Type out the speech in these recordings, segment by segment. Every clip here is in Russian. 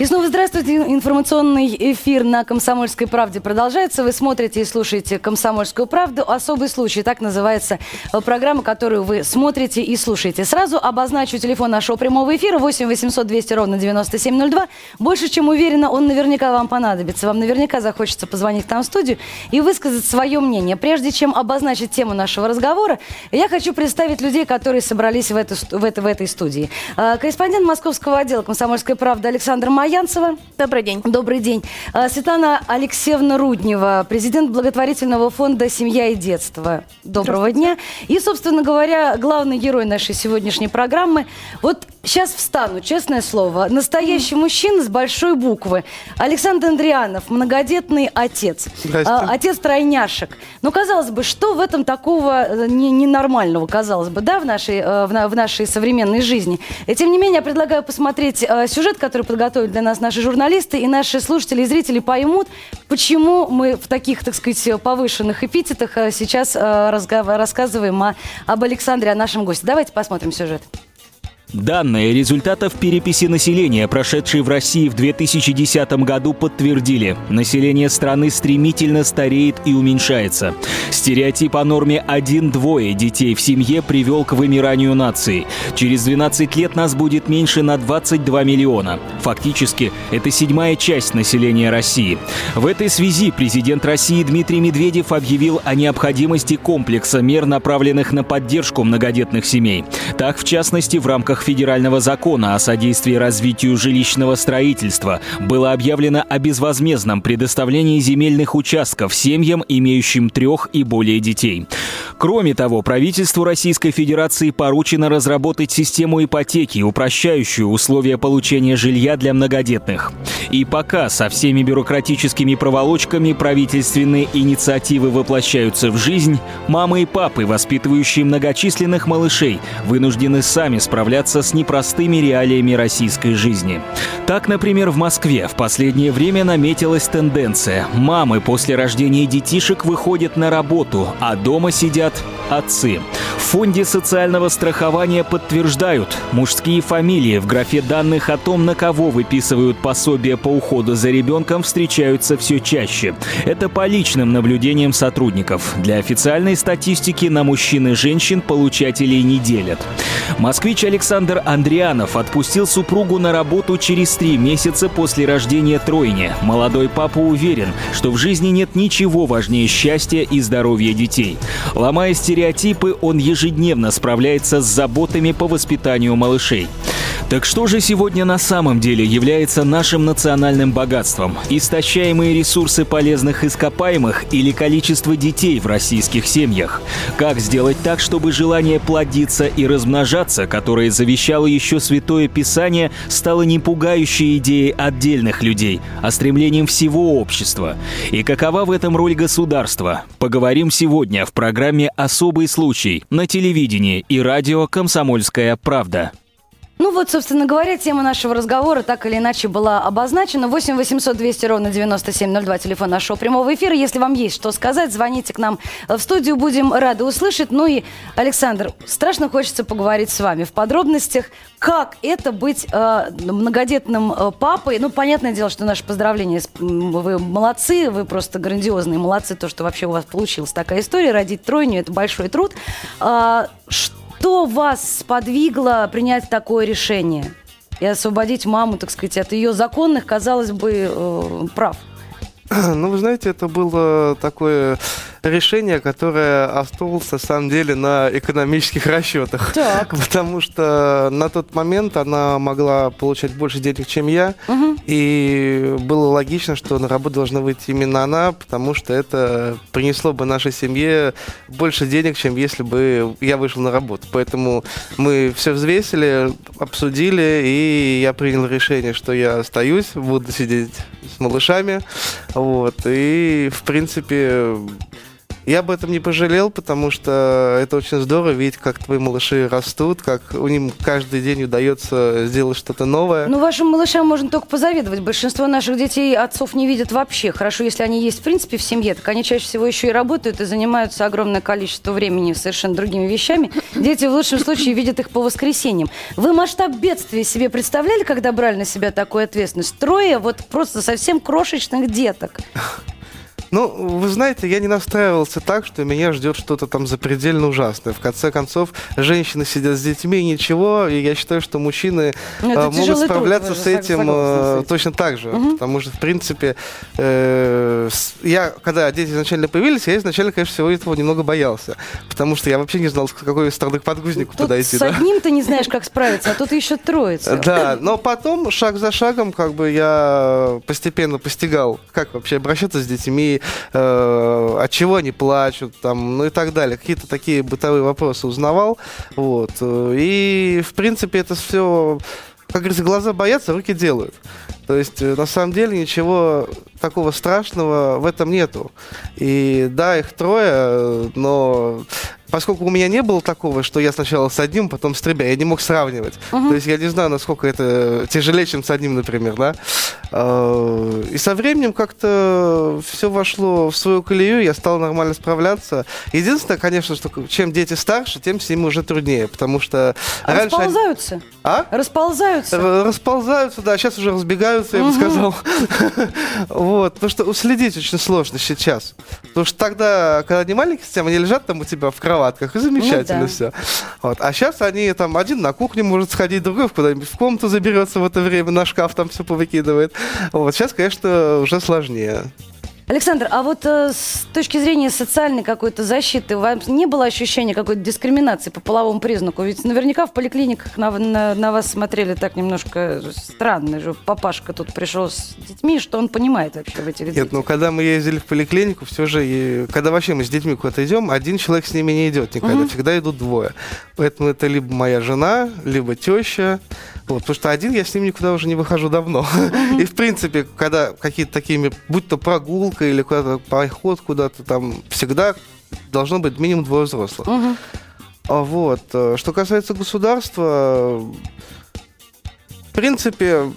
И снова здравствуйте. Информационный эфир на «Комсомольской правде» продолжается. Вы смотрите и слушаете «Комсомольскую правду». Особый случай. Так называется э, программа, которую вы смотрите и слушаете. Сразу обозначу телефон нашего прямого эфира 8 800 200 ровно 9702. Больше чем уверена, он наверняка вам понадобится. Вам наверняка захочется позвонить к нам в студию и высказать свое мнение. Прежде чем обозначить тему нашего разговора, я хочу представить людей, которые собрались в, эту, в, это, в этой студии. Э, корреспондент московского отдела «Комсомольской правды» Александр Майя Янцева. Добрый день. Добрый день. А, Светлана Алексеевна Руднева, президент благотворительного фонда «Семья и детство». Доброго дня. И, собственно говоря, главный герой нашей сегодняшней программы. Вот сейчас встану, честное слово. Настоящий мужчина с большой буквы. Александр Андрианов, многодетный отец. А, отец тройняшек. Ну, казалось бы, что в этом такого э, ненормального, казалось бы, да, в нашей, э, в нашей современной жизни. И, тем не менее, я предлагаю посмотреть э, сюжет, который подготовили для нас наши журналисты, и наши слушатели и зрители поймут, почему мы в таких, так сказать, повышенных эпитетах э, сейчас э, рассказываем о, об Александре, о нашем госте. Давайте посмотрим сюжет. Данные результатов переписи населения, прошедшей в России в 2010 году, подтвердили. Население страны стремительно стареет и уменьшается. Стереотип о норме один-двое детей в семье привел к вымиранию нации. Через 12 лет нас будет меньше на 22 миллиона. Фактически, это седьмая часть населения России. В этой связи президент России Дмитрий Медведев объявил о необходимости комплекса мер, направленных на поддержку многодетных семей. Так, в частности, в рамках рамках федерального закона о содействии развитию жилищного строительства было объявлено о безвозмездном предоставлении земельных участков семьям, имеющим трех и более детей. Кроме того, правительству Российской Федерации поручено разработать систему ипотеки, упрощающую условия получения жилья для многодетных. И пока со всеми бюрократическими проволочками правительственные инициативы воплощаются в жизнь, мамы и папы, воспитывающие многочисленных малышей, вынуждены сами справляться с непростыми реалиями российской жизни. Так, например, в Москве в последнее время наметилась тенденция. Мамы после рождения детишек выходят на работу, а дома сидят отцы. В фонде социального страхования подтверждают, мужские фамилии в графе данных о том, на кого выписывают пособие по уходу за ребенком, встречаются все чаще. Это по личным наблюдениям сотрудников. Для официальной статистики на мужчин и женщин получателей не делят. Москвич Александр Андрианов отпустил супругу на работу через три месяца после рождения тройни. Молодой папа уверен, что в жизни нет ничего важнее счастья и здоровья детей. Ломая стереотипы, он ежедневно справляется с заботами по воспитанию малышей. Так что же сегодня на самом деле является нашим национальным богатством? Истощаемые ресурсы полезных ископаемых или количество детей в российских семьях? Как сделать так, чтобы желание плодиться и размножаться, которое завещало еще Святое Писание, стало не пугающей идеей отдельных людей, а стремлением всего общества? И какова в этом роль государства? Поговорим сегодня в программе «Особый случай» на телевидении и радио «Комсомольская правда». Ну вот, собственно говоря, тема нашего разговора так или иначе была обозначена. 8 800 200 ровно 9702, телефон нашего прямого эфира. Если вам есть что сказать, звоните к нам в студию, будем рады услышать. Ну и, Александр, страшно хочется поговорить с вами в подробностях, как это быть э, многодетным э, папой. Ну, понятное дело, что наше поздравление, вы молодцы, вы просто грандиозные молодцы, то, что вообще у вас получилась такая история, родить тройню, это большой труд. Э, что что вас сподвигло принять такое решение и освободить маму, так сказать, от ее законных, казалось бы, э, прав? Ну, вы знаете, это было такое решение, которое основывалось на самом деле на экономических расчетах. Так. Потому что на тот момент она могла получать больше денег, чем я. Угу. И было логично, что на работу должна выйти именно она, потому что это принесло бы нашей семье больше денег, чем если бы я вышел на работу. Поэтому мы все взвесили, обсудили, и я принял решение, что я остаюсь, буду сидеть с малышами. Вот. И, в принципе, Я об этом не пожалел, потому что это очень здорово видеть, как твои малыши растут, как у них каждый день удается сделать что-то новое. Ну, вашим малышам можно только позавидовать. Большинство наших детей отцов не видят вообще. Хорошо, если они есть в принципе в семье, так они чаще всего еще и работают и занимаются огромное количество времени совершенно другими вещами. Дети в лучшем случае видят их по воскресеньям. Вы масштаб бедствия себе представляли, когда брали на себя такую ответственность? Трое вот просто совсем крошечных деток. Ну, вы знаете, я не настраивался так, что меня ждет что-то там запредельно ужасное. В конце концов, женщины сидят с детьми и ничего, и я считаю, что мужчины ну, э, могут справляться с этим э, точно так же. Угу. Потому что, в принципе, э, я, когда дети изначально появились, я изначально, конечно, всего этого немного боялся. Потому что я вообще не знал, с какой стороны к подгузнику тут подойти. С да? одним ты не знаешь, как справиться, а тут еще троица. Да, но потом, шаг за шагом, как бы я постепенно постигал, как вообще обращаться с детьми, э, от чего они плачут, там, ну и так далее. Какие-то такие бытовые вопросы узнавал. Вот. И, в принципе, это все как говорится, глаза боятся, руки делают. То есть, э, на самом деле, ничего такого страшного в этом нету. И да, их трое, но поскольку у меня не было такого, что я сначала с одним, потом с тремя, я не мог сравнивать. Uh-huh. То есть я не знаю, насколько это тяжелее, чем с одним, например, да. А, и со временем как-то все вошло в свою колею, я стал нормально справляться. Единственное, конечно, что чем дети старше, тем с ними уже труднее, потому что а раньше... Расползаются? А? Расползаются? Расползаются, да, сейчас уже разбегаются, я бы сказал. Вот, потому что уследить очень сложно сейчас. Потому что тогда, когда они маленькие, они лежат там у тебя в кроватках, и замечательно ну, да. все. Вот. А сейчас они там один на кухню может сходить, другой куда-нибудь в комнату заберется в это время, на шкаф там все повыкидывает. Вот. Сейчас, конечно, уже сложнее. Александр, а вот э, с точки зрения социальной какой-то защиты, у вас не было ощущения какой-то дискриминации по половому признаку? Ведь наверняка в поликлиниках на, на, на вас смотрели так немножко странно. Же папашка тут пришел с детьми, что он понимает вообще в этих детях? Нет, ну когда мы ездили в поликлинику, все же, и, когда вообще мы с детьми куда-то идем, один человек с ними не идет никогда, угу. всегда идут двое. Поэтому это либо моя жена, либо теща, вот, потому что один я с ним никуда уже не выхожу давно. И, в принципе, когда какие-то такими, будь то прогулка или куда-то поход куда-то, там всегда должно быть минимум двое взрослых. А вот. Э, что касается государства, в принципе,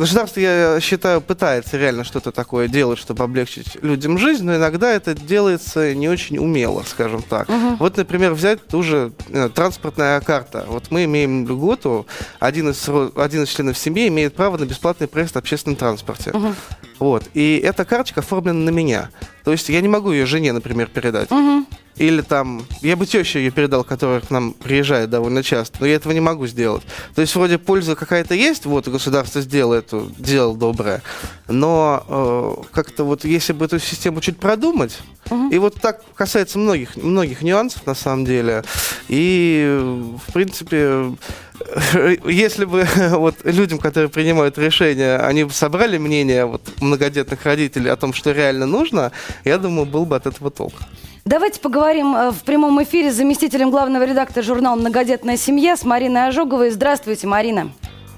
Государство, я считаю, пытается реально что-то такое делать, чтобы облегчить людям жизнь, но иногда это делается не очень умело, скажем так. Угу. Вот, например, взять ту же э, транспортная карта. Вот мы имеем льготу, один из, один из членов семьи имеет право на бесплатный проезд в общественном транспорте. Угу. Вот. И эта карточка оформлена на меня. То есть я не могу ее жене, например, передать. Угу. Или там, я бы теще ее передал, которая к нам приезжает довольно часто, но я этого не могу сделать. То есть вроде польза какая-то есть, вот государство сделало это, дело доброе, но э, как-то вот если бы эту систему чуть продумать, угу. и вот так касается многих, многих нюансов на самом деле, и в принципе если бы вот людям, которые принимают решения, они бы собрали мнение вот, многодетных родителей о том, что реально нужно, я думаю, был бы от этого толк. Давайте поговорим э, в прямом эфире с заместителем главного редактора журнала «Многодетная семья» с Мариной Ожоговой. Здравствуйте, Марина.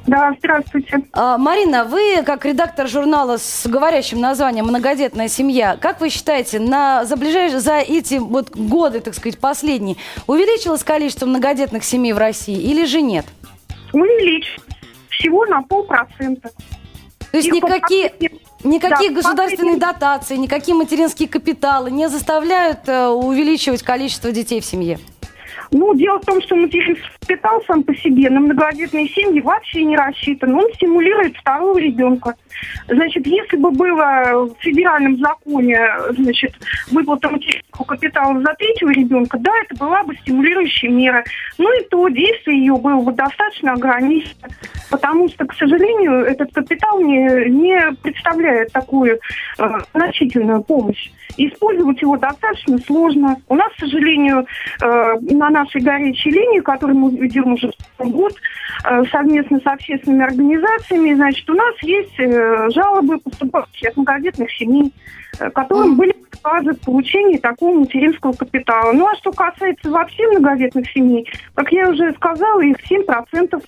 Да, здравствуйте. А, Марина, вы как редактор журнала с говорящим названием «Многодетная семья», как вы считаете, на, за, ближайшие, за эти вот годы, так сказать, последние, увеличилось количество многодетных семей в России или же нет? Увеличилось. Всего на полпроцента. То есть никакие, никакие да, государственные дотации, никакие материнские капиталы не заставляют э, увеличивать количество детей в семье? Ну, дело в том, что материнский капитал сам по себе на многодетные семьи вообще не рассчитан. Он стимулирует второго ребенка. Значит, если бы было в федеральном законе, значит, выплата материнского капитала за третьего ребенка, да, это была бы стимулирующая мера. Ну и то действие ее было бы достаточно ограничено, потому что, к сожалению, этот капитал не, не представляет такую э, значительную помощь. Использовать его достаточно сложно. У нас, к сожалению, э, на нашей горячей линии, которую мы ведем уже год, э, совместно с общественными организациями, значит, у нас есть э, жалобы, поступающие от многодетных семей, э, которым были отказывают в получении такого материнского капитала. Ну а что касается вообще многодетных семей, как я уже сказала, их 7%.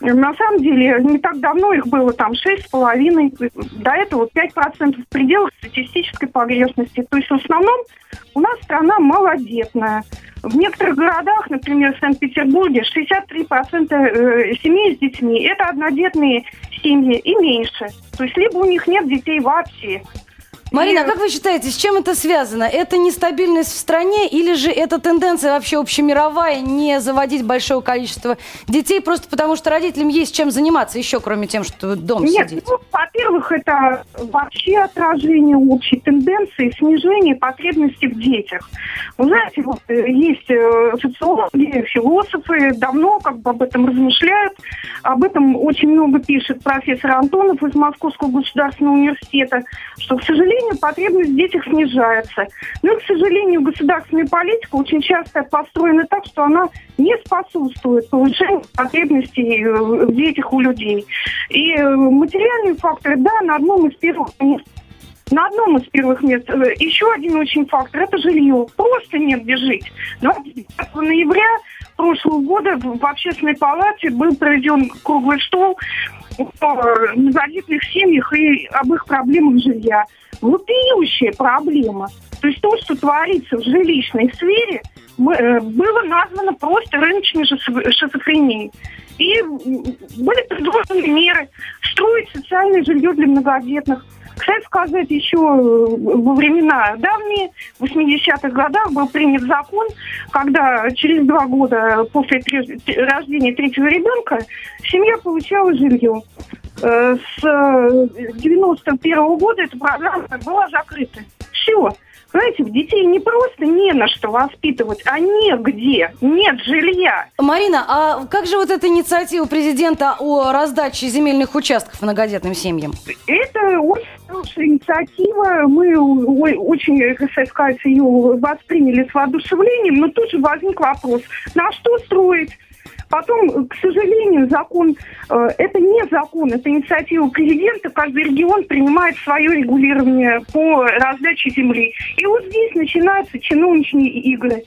На самом деле, не так давно их было там 6,5%, до этого 5% в пределах статистической погрешности. То есть в основном у нас страна малодетная. В некоторых городах, например, в Санкт-Петербурге, 63% э, семей с детьми – это однодетные семьи и меньше. То есть либо у них нет детей вообще. Марина, а как вы считаете, с чем это связано? Это нестабильность в стране или же это тенденция вообще общемировая не заводить большое количество детей просто потому, что родителям есть чем заниматься еще, кроме тем, что дом Нет, сидеть? Ну, во-первых, это вообще отражение общей тенденции снижения потребностей в детях. Вы знаете, вот э, есть э, социологи, философы, давно как бы об этом размышляют. Об этом очень много пишет профессор Антонов из Московского государственного университета, что, к сожалению, сожалению, потребность в детях снижается. Но, ну к сожалению, государственная политика очень часто построена так, что она не способствует повышению потребностей э, в детях у людей. И э, материальные факторы, да, на одном из первых мест на одном из первых мест. Э, еще один очень фактор – это жилье. Просто нет где жить. 25 ноября прошлого года в общественной палате был проведен круглый стол о многодетных семьях и об их проблемах жилья вопиющая проблема. То есть то, что творится в жилищной сфере, э, было названо просто рыночной шизофренией. И были предложены меры строить социальное жилье для многодетных. Кстати сказать, еще э, во времена давние, в 80-х годах был принят закон, когда через два года после рождения третьего ребенка семья получала жилье. Э, с 91 -го года эта программа была закрыта. Все. Знаете, детей не просто не на что воспитывать, а негде, нет жилья. Марина, а как же вот эта инициатива президента о раздаче земельных участков многодетным семьям? Это очень хорошая инициатива. Мы очень, как сказать, ее восприняли с воодушевлением, но тут же возник вопрос, на что строить? Потом, к сожалению, закон, э, это не закон, это инициатива президента. Каждый регион принимает свое регулирование по раздаче земли. И вот здесь начинаются чиновничные игры.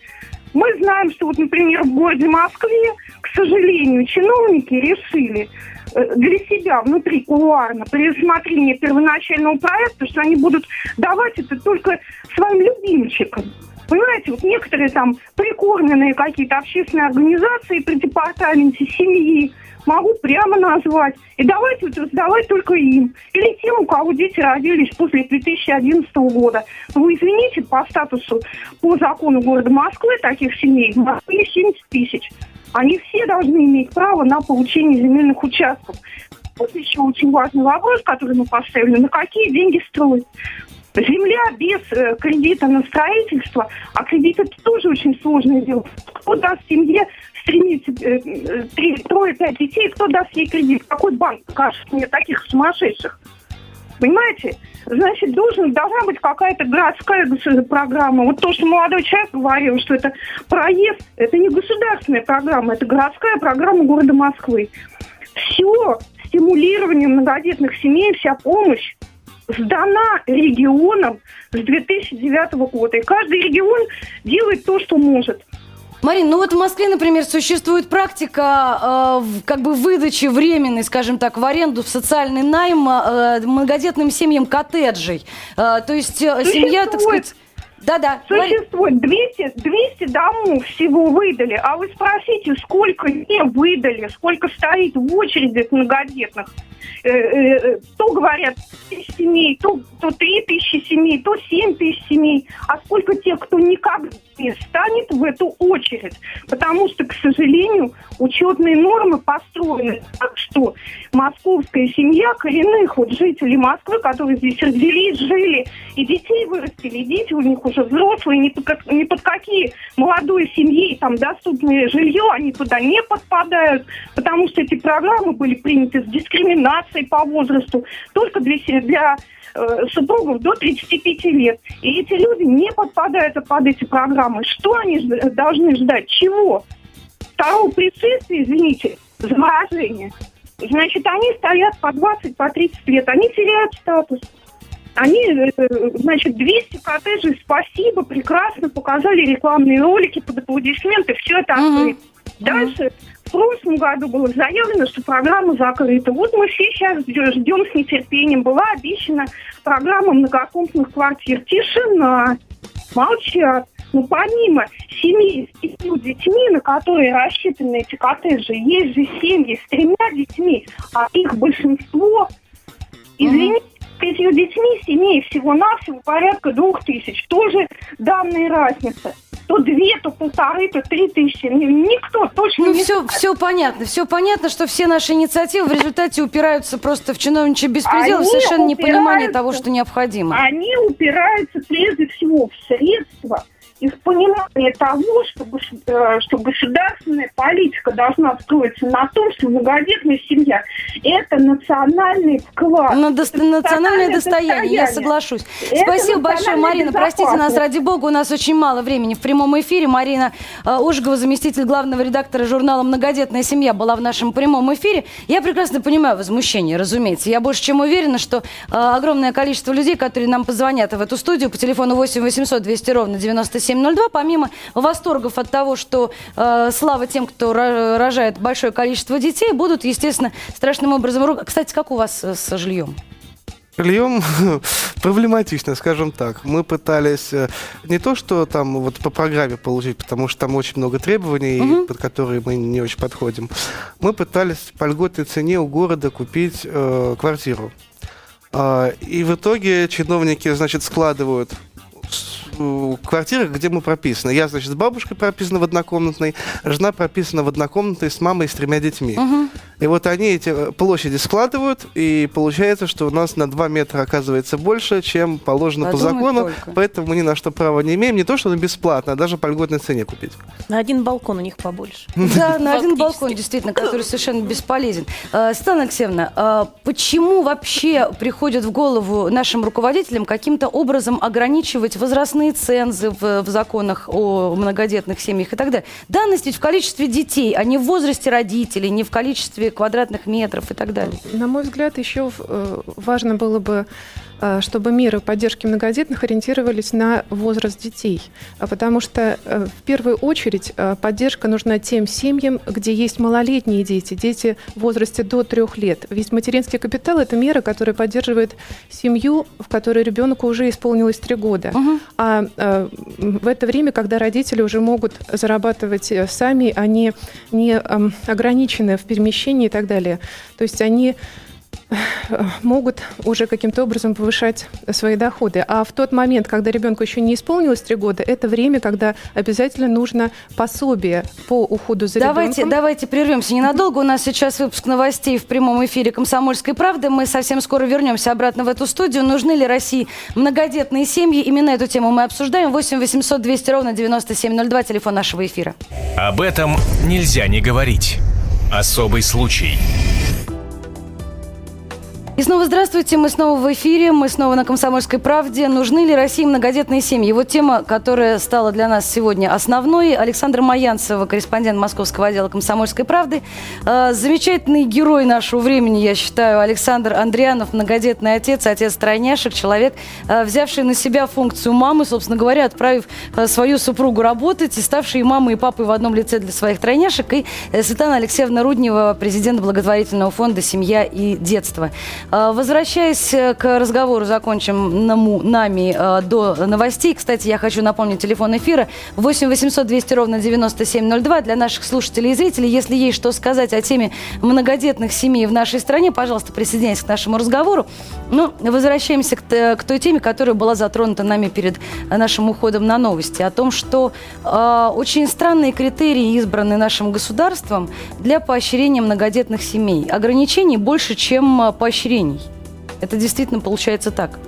Мы знаем, что вот, например, в городе Москве, к сожалению, чиновники решили э, для себя внутри кулуарно при рассмотрении первоначального проекта, что они будут давать это только своим любимчикам. Понимаете, вот некоторые там прикормленные какие-то общественные организации при департаменте семьи, могу прямо назвать. И давайте вот раздавать только им. Или тем, у кого дети родились после 2011 года. Вы извините, по статусу, по закону города Москвы таких семей в Москве 70 тысяч. Они все должны иметь право на получение земельных участков. Вот еще очень важный вопрос, который мы поставили. На какие деньги строить? Земля без э, кредита на строительство, а кредит это тоже очень сложное дело. Кто даст семье стремиться э, э, три, трое, пять детей, кто даст ей кредит? Какой банк кажется мне таких сумасшедших? Понимаете? Значит, должен, должна быть какая-то городская программа. Вот то, что молодой человек говорил, что это проезд, это не государственная программа, это городская программа города Москвы. Все стимулирование многодетных семей, вся помощь сдана регионам с 2009 года. И каждый регион делает то, что может. Марин, ну вот в Москве, например, существует практика э, как бы выдачи временной, скажем так, в аренду, в социальный найм э, многодетным семьям коттеджей. Э, то есть э, семья, так сказать... Да-да. Существует 200, 200 домов всего выдали. А вы спросите, сколько не выдали, сколько стоит в очереди многодетных. Э, э, то говорят тысяч семей, то, то 3 тысячи семей, то 7 тысяч семей. А сколько тех, кто никогда не станет в эту очередь? Потому что, к сожалению, учетные нормы построены так, что московская семья коренных вот жителей Москвы, которые здесь родились, жили, и детей вырастили, и дети у них уже взрослые, ни под, ни под какие молодой семьи там доступное жилье, они туда не подпадают, потому что эти программы были приняты с дискриминацией по возрасту только для, для супругов до 35 лет. И эти люди не подпадают под эти программы. Что они должны ждать? Чего? Второго пришествия, извините, заворожения. Значит, они стоят по 20, по 30 лет, они теряют статус. Они, э, значит, 200 коттеджей, спасибо, прекрасно, показали рекламные ролики под аплодисменты, все это. Угу. Дальше в прошлом году было заявлено, что программа закрыта. Вот мы все сейчас ждем с нетерпением. Была обещана программа многокомнатных квартир. Тишина. Молчат. Но помимо семей с пятью детьми, на которые рассчитаны эти коттеджи, есть же семьи с тремя детьми, а их большинство, извините, пятью детьми семей всего-навсего порядка двух тысяч. Тоже данные разницы то две, то полторы, то три тысячи. Никто точно ну, не все, все понятно. Все понятно, что все наши инициативы в результате упираются просто в чиновничий беспредел, они совершенно непонимание того, что необходимо. Они упираются прежде всего в средства, и в понимании того, что, э, что государственная политика должна строиться на том, что многодетная семья – это национальный вклад. Но до, это национальное достояние, достояние, я соглашусь. Это Спасибо большое, Марина. Простите нас, ради бога, у нас очень мало времени в прямом эфире. Марина э, Ожегова, заместитель главного редактора журнала «Многодетная семья», была в нашем прямом эфире. Я прекрасно понимаю возмущение, разумеется. Я больше чем уверена, что э, огромное количество людей, которые нам позвонят в эту студию по телефону 8 800 200 ровно 97 702, помимо восторгов от того, что э, слава тем, кто рожает большое количество детей, будут, естественно, страшным образом... Кстати, как у вас э, с жильем? жильем проблематично, скажем так. Мы пытались э, не то, что там вот по программе получить, потому что там очень много требований, угу. под которые мы не очень подходим. Мы пытались по льготной цене у города купить э, квартиру. Э, и в итоге чиновники, значит, складывают квартирах, где мы прописаны. Я, значит, с бабушкой прописана в однокомнатной, жена прописана в однокомнатной с мамой и с тремя детьми. Угу. И вот они эти э, площади складывают, и получается, что у нас на 2 метра оказывается больше, чем положено Подумать по закону. Только. Поэтому мы ни на что права не имеем. Не то, что бесплатно, а даже по льготной цене купить. На один балкон у них побольше. Да, на один балкон, действительно, который совершенно бесполезен. Э, Светлана Алексеевна, э, почему вообще приходит в голову нашим руководителям каким-то образом ограничивать возрастные цензы в, в законах о многодетных семьях и так далее? Данность ведь в количестве детей, а не в возрасте родителей, не в количестве квадратных метров и так далее. На мой взгляд, еще э, важно было бы чтобы меры поддержки многодетных ориентировались на возраст детей. А потому что э, в первую очередь э, поддержка нужна тем семьям, где есть малолетние дети, дети в возрасте до трех лет. Ведь материнский капитал – это мера, которая поддерживает семью, в которой ребенку уже исполнилось три года. Угу. А в это время, когда родители уже могут зарабатывать сами, они не ограничены в перемещении и так далее. То есть они могут уже каким-то образом повышать свои доходы. А в тот момент, когда ребенку еще не исполнилось три года, это время, когда обязательно нужно пособие по уходу за давайте, ребенком. Давайте прервемся ненадолго. У нас сейчас выпуск новостей в прямом эфире «Комсомольской правды». Мы совсем скоро вернемся обратно в эту студию. Нужны ли России многодетные семьи? Именно эту тему мы обсуждаем. 8 800 200 ровно 9702, телефон нашего эфира. Об этом нельзя не говорить. Особый случай. И снова здравствуйте, мы снова в эфире, мы снова на «Комсомольской правде». Нужны ли России многодетные семьи? Вот тема, которая стала для нас сегодня основной. Александр Маянцева, корреспондент московского отдела «Комсомольской правды». Э, замечательный герой нашего времени, я считаю, Александр Андрианов, многодетный отец, отец тройняшек, человек, э, взявший на себя функцию мамы, собственно говоря, отправив э, свою супругу работать и ставший мамой и папой в одном лице для своих тройняшек. И Светлана Алексеевна Руднева, президент благотворительного фонда «Семья и детство». А, возвращаясь э, к разговору, закончим нами э, до новостей. Кстати, я хочу напомнить телефон эфира 8 800 200 ровно 9702 для наших слушателей и зрителей. Если есть что сказать о теме многодетных семей в нашей стране, пожалуйста, присоединяйтесь к нашему разговору. Ну, возвращаемся к, к той теме, которая была затронута нами перед нашим уходом на новости. О том, что э, очень странные критерии избраны нашим государством для поощрения многодетных семей. Ограничений больше, чем поощрение поколений. Это действительно получается так.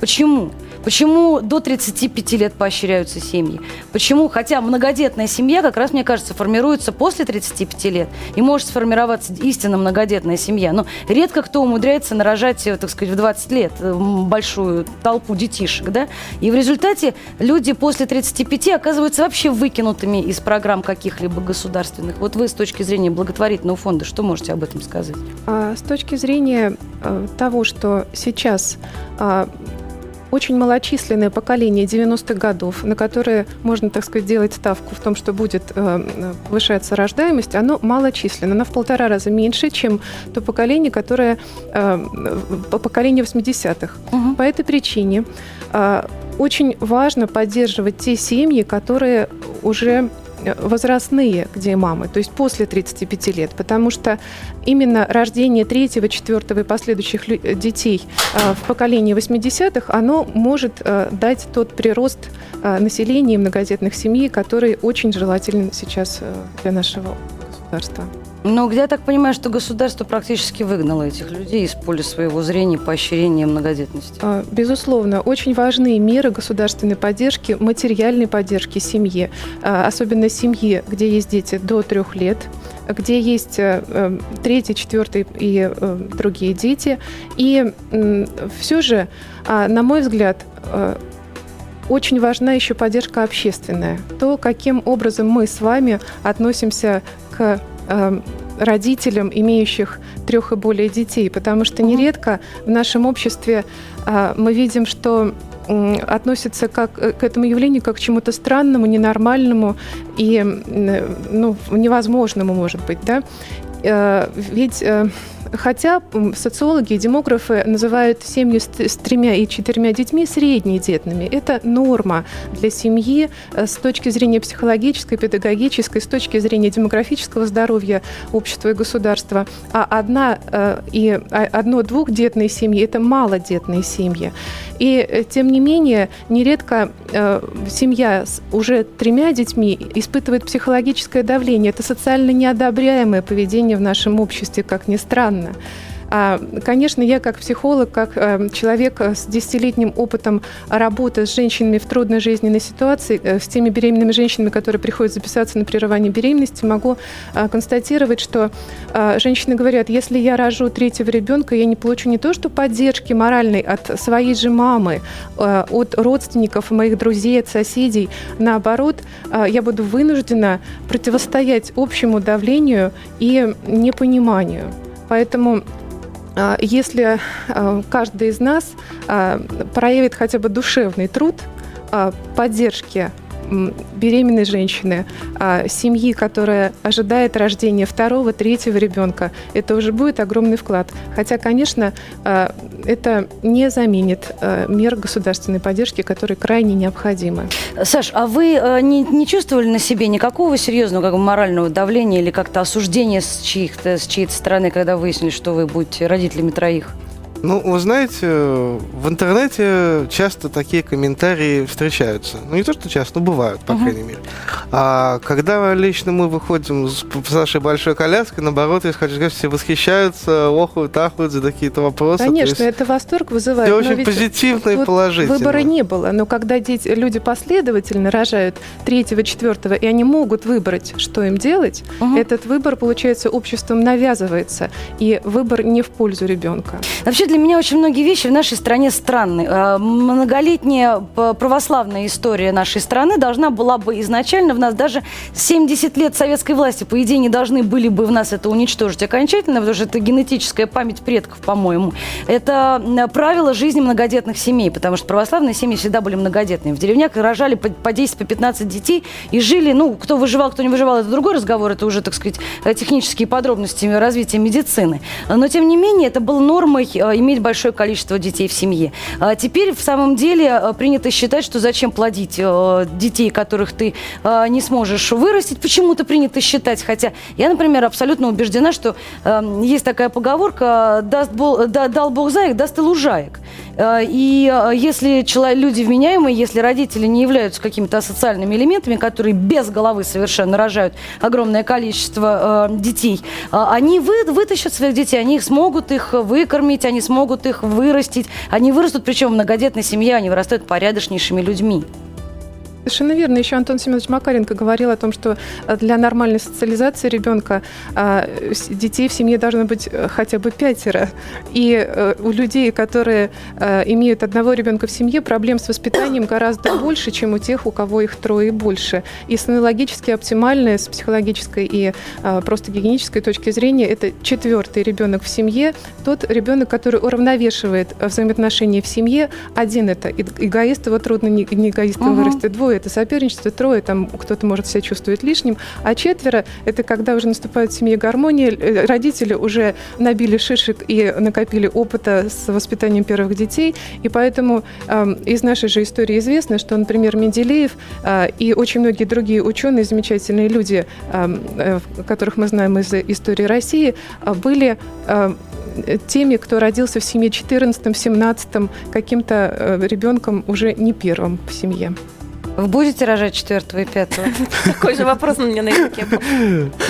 Почему? Почему до 35 лет поощряются семьи? Почему, хотя многодетная семья, как раз, мне кажется, формируется после 35 лет, и может сформироваться истинно многодетная семья. Но редко кто умудряется нарожать, э, так сказать, в 20 лет э, большую толпу детишек, да? И в результате люди после 35 оказываются вообще выкинутыми из программ каких-либо государственных. Вот вы с точки зрения благотворительного фонда, что можете об этом сказать? А, с точки зрения а, того, что сейчас а, очень малочисленное поколение 90-х годов, на которое можно, так сказать, делать ставку в том, что будет э, повышаться рождаемость, оно малочисленно. Оно в полтора раза меньше, чем то поколение, которое поколение 80-х. Угу. По этой причине э, очень важно поддерживать те семьи, которые уже возрастные, где мамы, то есть после 35 лет, потому что именно рождение третьего, четвертого и последующих детей э, в поколении 80-х, оно может э, дать тот прирост э, населения и многодетных семей, который очень желателен сейчас для нашего государства. Где я так понимаю, что государство практически выгнало этих людей из поля своего зрения поощрения многодетности? А, безусловно, очень важные меры государственной поддержки, материальной поддержки семье, а, особенно семье, где есть дети до трех лет, где есть э, э, третий, четвертый и э, другие дети. И все же, а, на мой взгляд, очень важна еще поддержка общественная. То, каким образом мы с вами относимся к родителям, имеющих трех и более детей, потому что нередко в нашем обществе а, мы видим, что относятся как, э, к этому явлению как к чему-то странному, ненормальному и ну, невозможному, может быть. Да? Э, ведь э, Хотя социологи и демографы называют семью с тремя и четырьмя детьми среднедетными. Это норма для семьи э, с точки зрения психологической, педагогической, с точки зрения демографического здоровья общества и государства. А одна э, и одно-двухдетные семьи – это малодетные семьи. И э, тем не менее, нередко семья с уже тремя детьми испытывает психологическое давление. Это социально неодобряемое поведение в нашем обществе, как ни странно странно. А, конечно, я как психолог, как э, человек с десятилетним опытом работы с женщинами в трудной жизненной ситуации, э, с теми беременными женщинами, которые приходят записаться на прерывание беременности, могу э, констатировать, что женщины говорят, если я рожу третьего ребенка, я не получу не то, что поддержки моральной от своей же мамы, от родственников, моих друзей, от соседей. Наоборот, я буду вынуждена противостоять общему давлению и непониманию. Поэтому а, если а, каждый из нас а, проявит хотя бы душевный труд поддержки беременной женщины, а, семьи, которая ожидает рождения второго, третьего ребенка, это уже будет огромный вклад. Хотя, конечно, а, это не заменит а, мер государственной поддержки, которые крайне необходимы. Саш, а вы не, не чувствовали на себе никакого серьезного как бы, морального давления или как-то осуждения с чьих-то, с чьей-то стороны, когда выяснили, что вы будете родителями троих? Ну, вы знаете, в интернете часто такие комментарии встречаются. Ну, не то, что часто, но бывают, по uh-huh. крайней мере. А когда лично мы выходим с, с нашей большой коляской, наоборот, я хочу сказать, все восхищаются, охуют, ахуют за какие-то вопросы. Конечно, это восторг вызывает. Все очень позитивно и положительно. Выбора не было, но когда дети, люди последовательно рожают третьего, четвертого, и они могут выбрать, что им делать, uh-huh. этот выбор, получается, обществом навязывается, и выбор не в пользу ребенка. Вообще для меня очень многие вещи в нашей стране странны. Э, многолетняя православная история нашей страны должна была бы изначально в нас даже 70 лет советской власти, по идее, не должны были бы в нас это уничтожить окончательно, потому что это генетическая память предков, по-моему. Это правило жизни многодетных семей, потому что православные семьи всегда были многодетными. В деревнях рожали по, по 10, по 15 детей и жили, ну, кто выживал, кто не выживал, это другой разговор, это уже, так сказать, технические подробности развития медицины. Но, тем не менее, это было нормой э, иметь большое количество детей в семье. А теперь в самом деле э, принято считать, что зачем плодить э, детей, которых ты э, не сможешь вырастить. Почему-то принято считать, хотя я, например, абсолютно убеждена, что есть такая поговорка «даст Бог, «дал Бог заек, даст и лужаек». И если человек, люди вменяемые, если родители не являются какими-то социальными элементами, которые без головы совершенно рожают огромное количество детей, они вы, вытащат своих детей, они смогут их выкормить, они смогут их вырастить. Они вырастут, причем в многодетной семье, они вырастают порядочнейшими людьми. Совершенно верно. Еще Антон Семенович Макаренко говорил о том, что э, для нормальной социализации ребенка а, детей в семье должно быть э, хотя бы пятеро. И э, у людей, которые имеют одного ребенка в семье, проблем с воспитанием гораздо больше, чем у тех, у кого их трое и больше. И сонологически оптимальное с психологической и просто гигиенической точки зрения это четвертый ребенок в семье, тот ребенок, который уравновешивает взаимоотношения в семье. Один это эгоист, его трудно не эгоистом угу. вырасти, двое это соперничество, трое там кто-то может себя чувствовать лишним, а четверо это когда уже наступает в семье гармония, э, родители уже набили шишек и накопили опыта с воспитанием первых детей, и поэтому э, из нашей же истории известно, что, например, Менделеев э, и очень многие другие ученые, замечательные люди, э, э, которых мы знаем из истории России, э, были э, теми, кто родился в семье 14-17, каким-то э, ребенком уже не первым в семье. Вы будете рожать четвертого и пятого? Такой же вопрос у меня на языке был.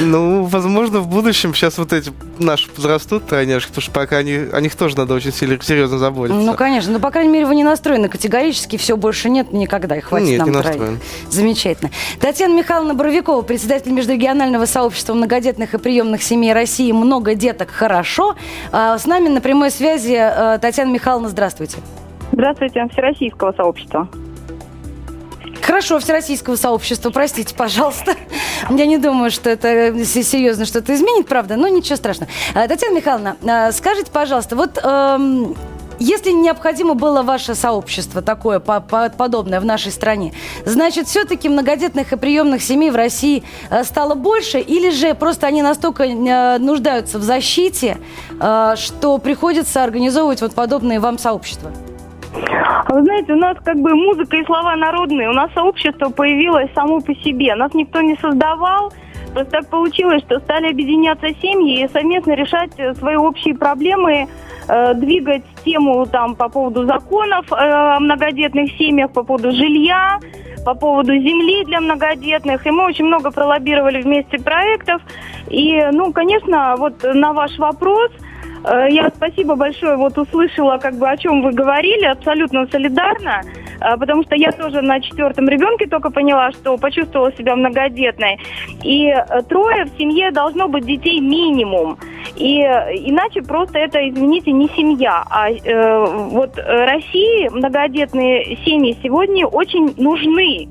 Ну, возможно, в будущем сейчас вот эти наши подрастут тройняшки, потому что пока они, о них тоже надо очень серьезно заботиться. Ну, конечно. Но, по крайней мере, вы не настроены категорически. Все больше нет никогда. И хватит нет, нам не настроен. Замечательно. Татьяна Михайловна Боровикова, председатель межрегионального сообщества многодетных и приемных семей России «Много деток. Хорошо». А, с нами на прямой связи э, Татьяна Михайловна. Здравствуйте. Здравствуйте. Всероссийского сообщества. Хорошо, всероссийского сообщества, простите, пожалуйста. Я не думаю, что это серьезно что-то изменит, правда, но ничего страшного. А, Татьяна Михайловна, а, скажите, пожалуйста, вот эм, если необходимо было ваше сообщество такое, подобное в нашей стране, значит, все-таки многодетных и приемных семей в России э, стало больше, или же просто они настолько э, нуждаются в защите, э, что приходится организовывать вот подобные вам сообщества? Вы знаете, у нас как бы музыка и слова народные. У нас сообщество появилось само по себе. Нас никто не создавал. Просто так получилось, что стали объединяться семьи и совместно решать свои общие проблемы, э, двигать тему там по поводу законов э, о многодетных семьях, по поводу жилья, по поводу земли для многодетных. И мы очень много пролоббировали вместе проектов. И, ну, конечно, вот на ваш вопрос – Э, я спасибо большое вот услышала, как бы о чем вы говорили, абсолютно солидарна, э, потому что я тоже на четвертом ребенке только поняла, что почувствовала себя многодетной. И э, трое в семье должно быть детей минимум. И иначе просто это, извините, не семья. А э, вот России многодетные семьи сегодня очень нужны.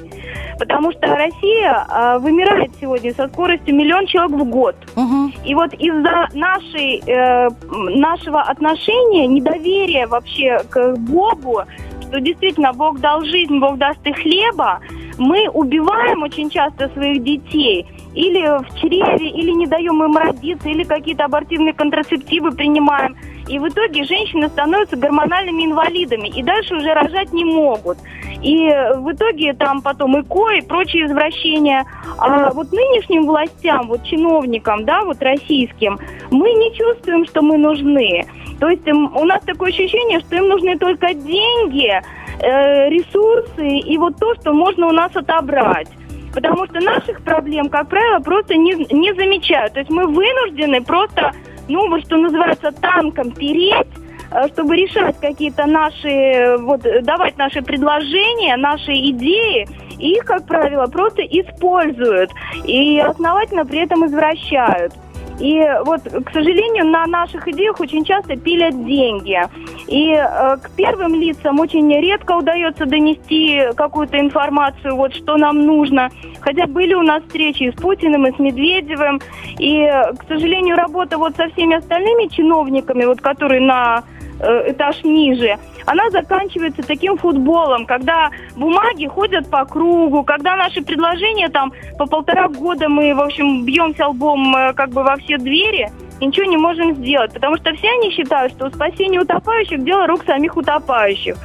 Потому что Россия э, вымирает сегодня со скоростью миллион человек в год. Угу. И вот из-за нашей, э, нашего отношения, недоверия вообще к Богу, что действительно Бог дал жизнь, Бог даст и хлеба, мы убиваем очень часто своих детей или в чреве, или не даем им родиться, или какие-то абортивные контрацептивы принимаем. И в итоге женщины становятся гормональными инвалидами и дальше уже рожать не могут. И в итоге там потом ИКО и прочие извращения. А вот нынешним властям, вот чиновникам, да, вот российским, мы не чувствуем, что мы нужны. То есть у нас такое ощущение, что им нужны только деньги, э, ресурсы и вот то, что можно у нас отобрать. Потому что наших проблем, как правило, просто не, не замечают. То есть мы вынуждены просто, ну, вот что называется, танком переть, э, чтобы решать какие-то наши, вот, давать наши предложения, наши идеи, и их, как правило, просто используют и основательно при этом извращают. И вот, к сожалению, на наших идеях очень часто пилят деньги. И э, к первым лицам очень редко удается донести какую-то информацию, вот что нам нужно. Хотя были у нас встречи и с Путиным, и с Медведевым. И, к сожалению, работа вот со всеми остальными чиновниками, вот которые на э, этаж ниже, она заканчивается таким футболом, когда бумаги ходят по кругу, когда наши предложения там по полтора года мы, в общем, бьемся лбом э, как бы во все двери, ничего не можем сделать, потому что все они считают, что спасение утопающих – дело рук самих утопающих.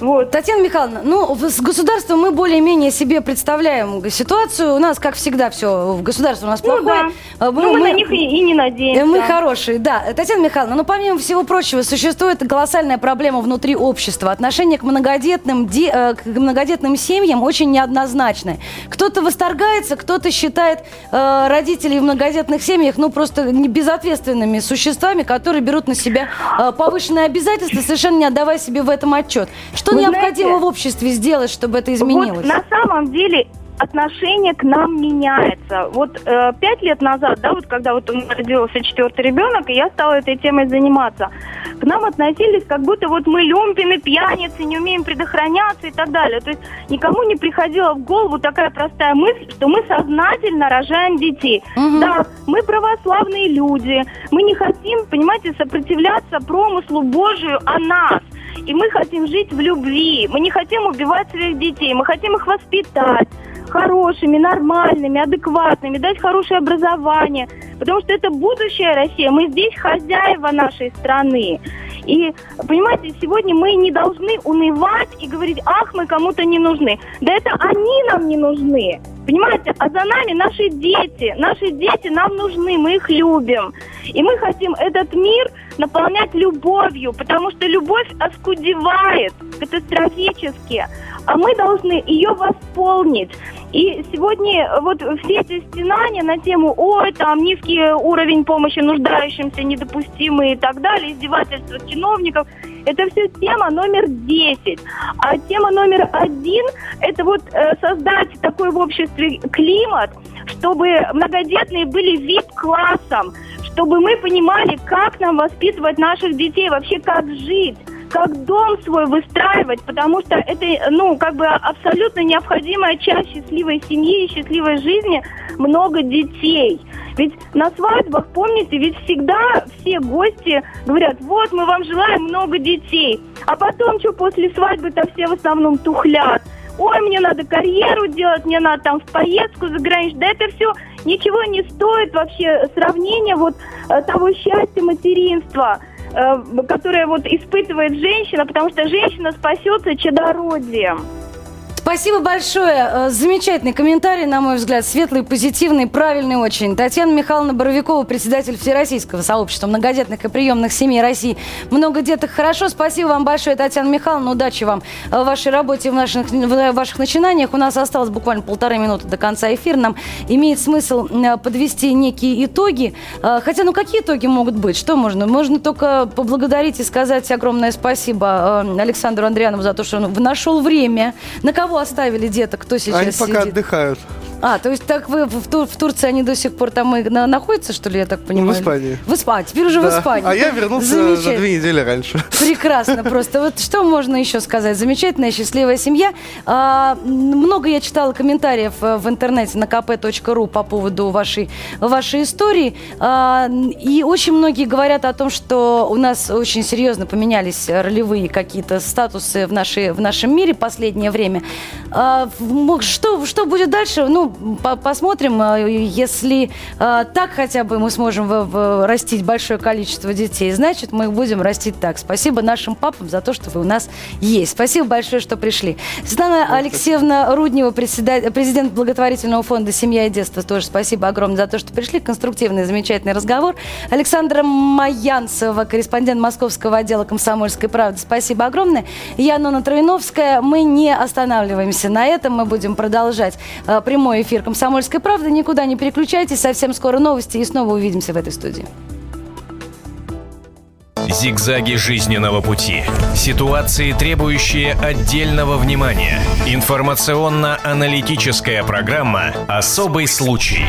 Вот. Татьяна Михайловна, ну, с государством мы более-менее себе представляем ситуацию. У нас, как всегда, все в государстве у нас ну, плохое. Да. Мы, ну, мы, мы на них и, и не надеемся. Мы хорошие, да. Татьяна Михайловна, ну, помимо всего прочего, существует колоссальная проблема внутри общества. Отношение к многодетным, де, э, к многодетным семьям очень неоднозначное. Кто-то восторгается, кто-то считает э, родителей в многодетных семьях, ну, просто безответственными существами, которые берут на себя э, повышенные обязательства, совершенно не отдавая себе в этом отчет. Что Вы необходимо знаете, в обществе сделать, чтобы это изменилось? Вот на самом деле отношение к нам меняется. Вот э, пять лет назад, да, вот когда вот у меня родился четвертый ребенок, и я стала этой темой заниматься, к нам относились, как будто вот мы люмпины, пьяницы, не умеем предохраняться и так далее. То есть никому не приходила в голову такая простая мысль, что мы сознательно рожаем детей. Угу. Да, мы православные люди, мы не хотим, понимаете, сопротивляться промыслу Божию о нас. И мы хотим жить в любви, мы не хотим убивать своих детей, мы хотим их воспитать хорошими, нормальными, адекватными, дать хорошее образование, потому что это будущее Россия. Мы здесь хозяева нашей страны. И, понимаете, сегодня мы не должны унывать и говорить, ах, мы кому-то не нужны. Да это они нам не нужны. Понимаете, а за нами наши дети. Наши дети нам нужны, мы их любим. И мы хотим этот мир наполнять любовью, потому что любовь оскудевает катастрофически, а мы должны ее восполнить. И сегодня вот все эти стенания на тему «Ой, там низкий уровень помощи нуждающимся, недопустимый» и так далее, издевательства чиновников, это все тема номер 10. А тема номер один – это вот э, создать такой в обществе климат, чтобы многодетные были вип-классом, чтобы мы понимали, как нам воспитывать наших детей, вообще как жить как дом свой выстраивать, потому что это, ну, как бы абсолютно необходимая часть счастливой семьи и счастливой жизни много детей. Ведь на свадьбах, помните, ведь всегда все гости говорят, вот мы вам желаем много детей. А потом что после свадьбы-то все в основном тухлят. Ой, мне надо карьеру делать, мне надо там в поездку заграничную. Да это все ничего не стоит вообще сравнения вот э, того счастья материнства. Э, которое вот испытывает женщина, потому что женщина спасется чадородием. Спасибо большое. Э, замечательный комментарий, на мой взгляд, светлый, позитивный, правильный очень. Татьяна Михайловна Боровикова, председатель Всероссийского сообщества многодетных и приемных семей России. Много деток хорошо. Спасибо вам большое, Татьяна Михайловна. Удачи вам в вашей работе, в, наших, в ваших начинаниях. У нас осталось буквально полторы минуты до конца эфира. Нам имеет смысл э, подвести некие итоги. Э, хотя, ну какие итоги могут быть? Что можно? Можно только поблагодарить и сказать огромное спасибо Александру Андрианову за то, что он нашел время. На кого оставили деток? Кто сейчас Они пока сидит? отдыхают. А, то есть так вы в, Тур, в Турции они до сих пор там и на, находятся, что ли, я так понимаю? В Испании. В Испании, теперь уже да. в Испании. А я вернулся за две недели раньше. Прекрасно просто. Вот что можно еще сказать? Замечательная, счастливая семья. А, много я читала комментариев э, в интернете на kp.ru по поводу вашей, вашей истории. А, и очень многие говорят о том, что у нас очень серьезно поменялись ролевые какие-то статусы в, нашей, в нашем мире последнее время. А, что, что будет дальше? Ну, по посмотрим, э, если э, так хотя бы мы сможем растить большое количество детей, значит, мы будем растить так. Спасибо нашим папам за то, что вы у нас есть. Спасибо большое, что пришли. Светлана Алексеевна Руднева, президент благотворительного фонда «Семья и детство», тоже спасибо огромное за то, что пришли. Конструктивный, замечательный разговор. Александра Маянцева, корреспондент московского отдела «Комсомольской правды», спасибо огромное. Я Нона Троиновская. Мы не останавливаемся на этом. Мы будем продолжать э, прямой эфир «Комсомольской правды». Никуда не переключайтесь. Совсем скоро новости и снова увидимся в этой студии. Зигзаги жизненного пути. Ситуации, требующие отдельного внимания. Информационно-аналитическая программа «Особый случай».